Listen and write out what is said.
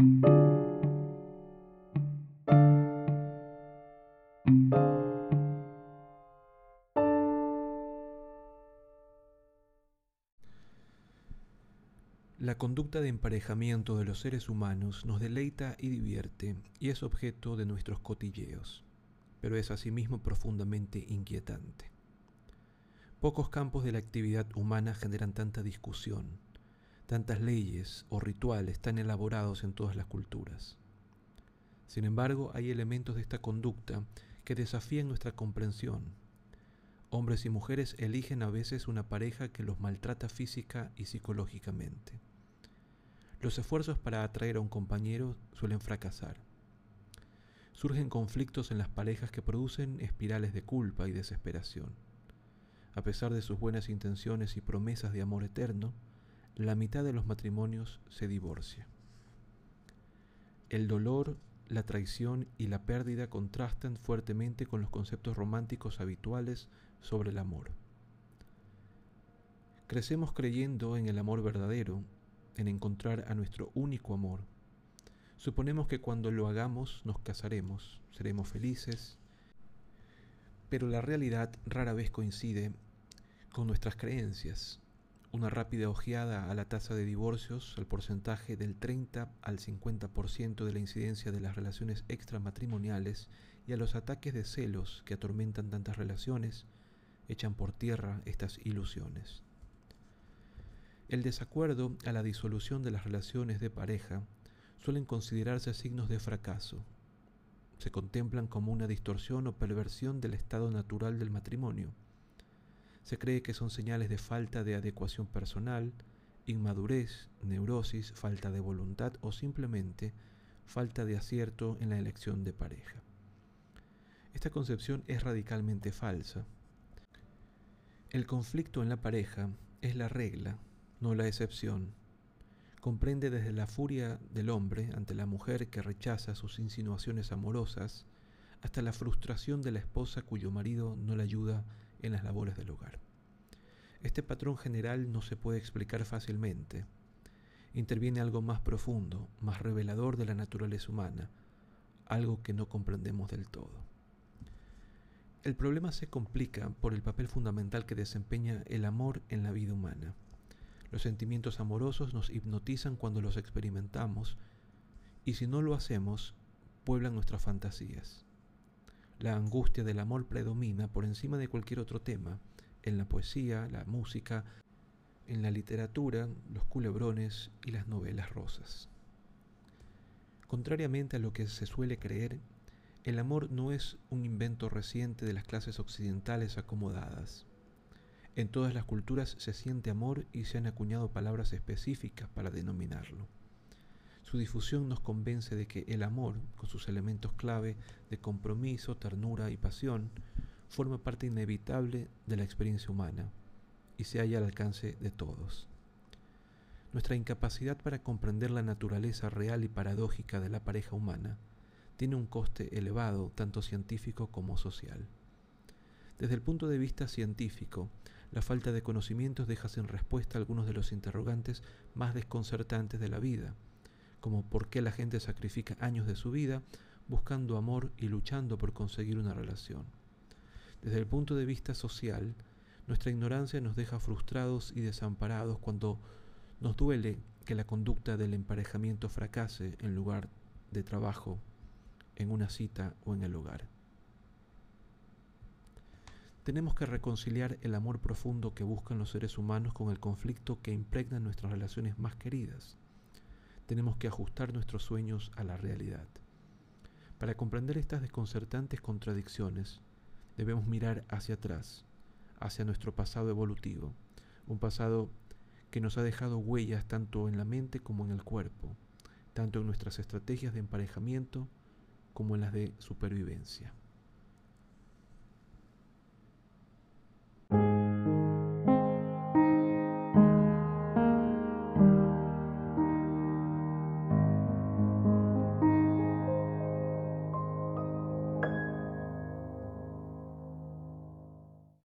La conducta de emparejamiento de los seres humanos nos deleita y divierte y es objeto de nuestros cotilleos, pero es asimismo profundamente inquietante. Pocos campos de la actividad humana generan tanta discusión, tantas leyes o rituales tan elaborados en todas las culturas. Sin embargo, hay elementos de esta conducta que desafían nuestra comprensión. Hombres y mujeres eligen a veces una pareja que los maltrata física y psicológicamente. Los esfuerzos para atraer a un compañero suelen fracasar. Surgen conflictos en las parejas que producen espirales de culpa y desesperación. A pesar de sus buenas intenciones y promesas de amor eterno, la mitad de los matrimonios se divorcia. El dolor, la traición y la pérdida contrastan fuertemente con los conceptos románticos habituales sobre el amor. Crecemos creyendo en el amor verdadero en encontrar a nuestro único amor. Suponemos que cuando lo hagamos nos casaremos, seremos felices, pero la realidad rara vez coincide con nuestras creencias. Una rápida ojeada a la tasa de divorcios, al porcentaje del 30 al 50% de la incidencia de las relaciones extramatrimoniales y a los ataques de celos que atormentan tantas relaciones, echan por tierra estas ilusiones. El desacuerdo a la disolución de las relaciones de pareja suelen considerarse signos de fracaso. Se contemplan como una distorsión o perversión del estado natural del matrimonio. Se cree que son señales de falta de adecuación personal, inmadurez, neurosis, falta de voluntad o simplemente falta de acierto en la elección de pareja. Esta concepción es radicalmente falsa. El conflicto en la pareja es la regla no la excepción. Comprende desde la furia del hombre ante la mujer que rechaza sus insinuaciones amorosas, hasta la frustración de la esposa cuyo marido no la ayuda en las labores del hogar. Este patrón general no se puede explicar fácilmente. Interviene algo más profundo, más revelador de la naturaleza humana, algo que no comprendemos del todo. El problema se complica por el papel fundamental que desempeña el amor en la vida humana. Los sentimientos amorosos nos hipnotizan cuando los experimentamos y si no lo hacemos, pueblan nuestras fantasías. La angustia del amor predomina por encima de cualquier otro tema, en la poesía, la música, en la literatura, los culebrones y las novelas rosas. Contrariamente a lo que se suele creer, el amor no es un invento reciente de las clases occidentales acomodadas. En todas las culturas se siente amor y se han acuñado palabras específicas para denominarlo. Su difusión nos convence de que el amor, con sus elementos clave de compromiso, ternura y pasión, forma parte inevitable de la experiencia humana y se halla al alcance de todos. Nuestra incapacidad para comprender la naturaleza real y paradójica de la pareja humana tiene un coste elevado tanto científico como social. Desde el punto de vista científico, la falta de conocimientos deja sin respuesta algunos de los interrogantes más desconcertantes de la vida, como por qué la gente sacrifica años de su vida buscando amor y luchando por conseguir una relación. Desde el punto de vista social, nuestra ignorancia nos deja frustrados y desamparados cuando nos duele que la conducta del emparejamiento fracase en lugar de trabajo, en una cita o en el hogar. Tenemos que reconciliar el amor profundo que buscan los seres humanos con el conflicto que impregna nuestras relaciones más queridas. Tenemos que ajustar nuestros sueños a la realidad. Para comprender estas desconcertantes contradicciones, debemos mirar hacia atrás, hacia nuestro pasado evolutivo, un pasado que nos ha dejado huellas tanto en la mente como en el cuerpo, tanto en nuestras estrategias de emparejamiento como en las de supervivencia.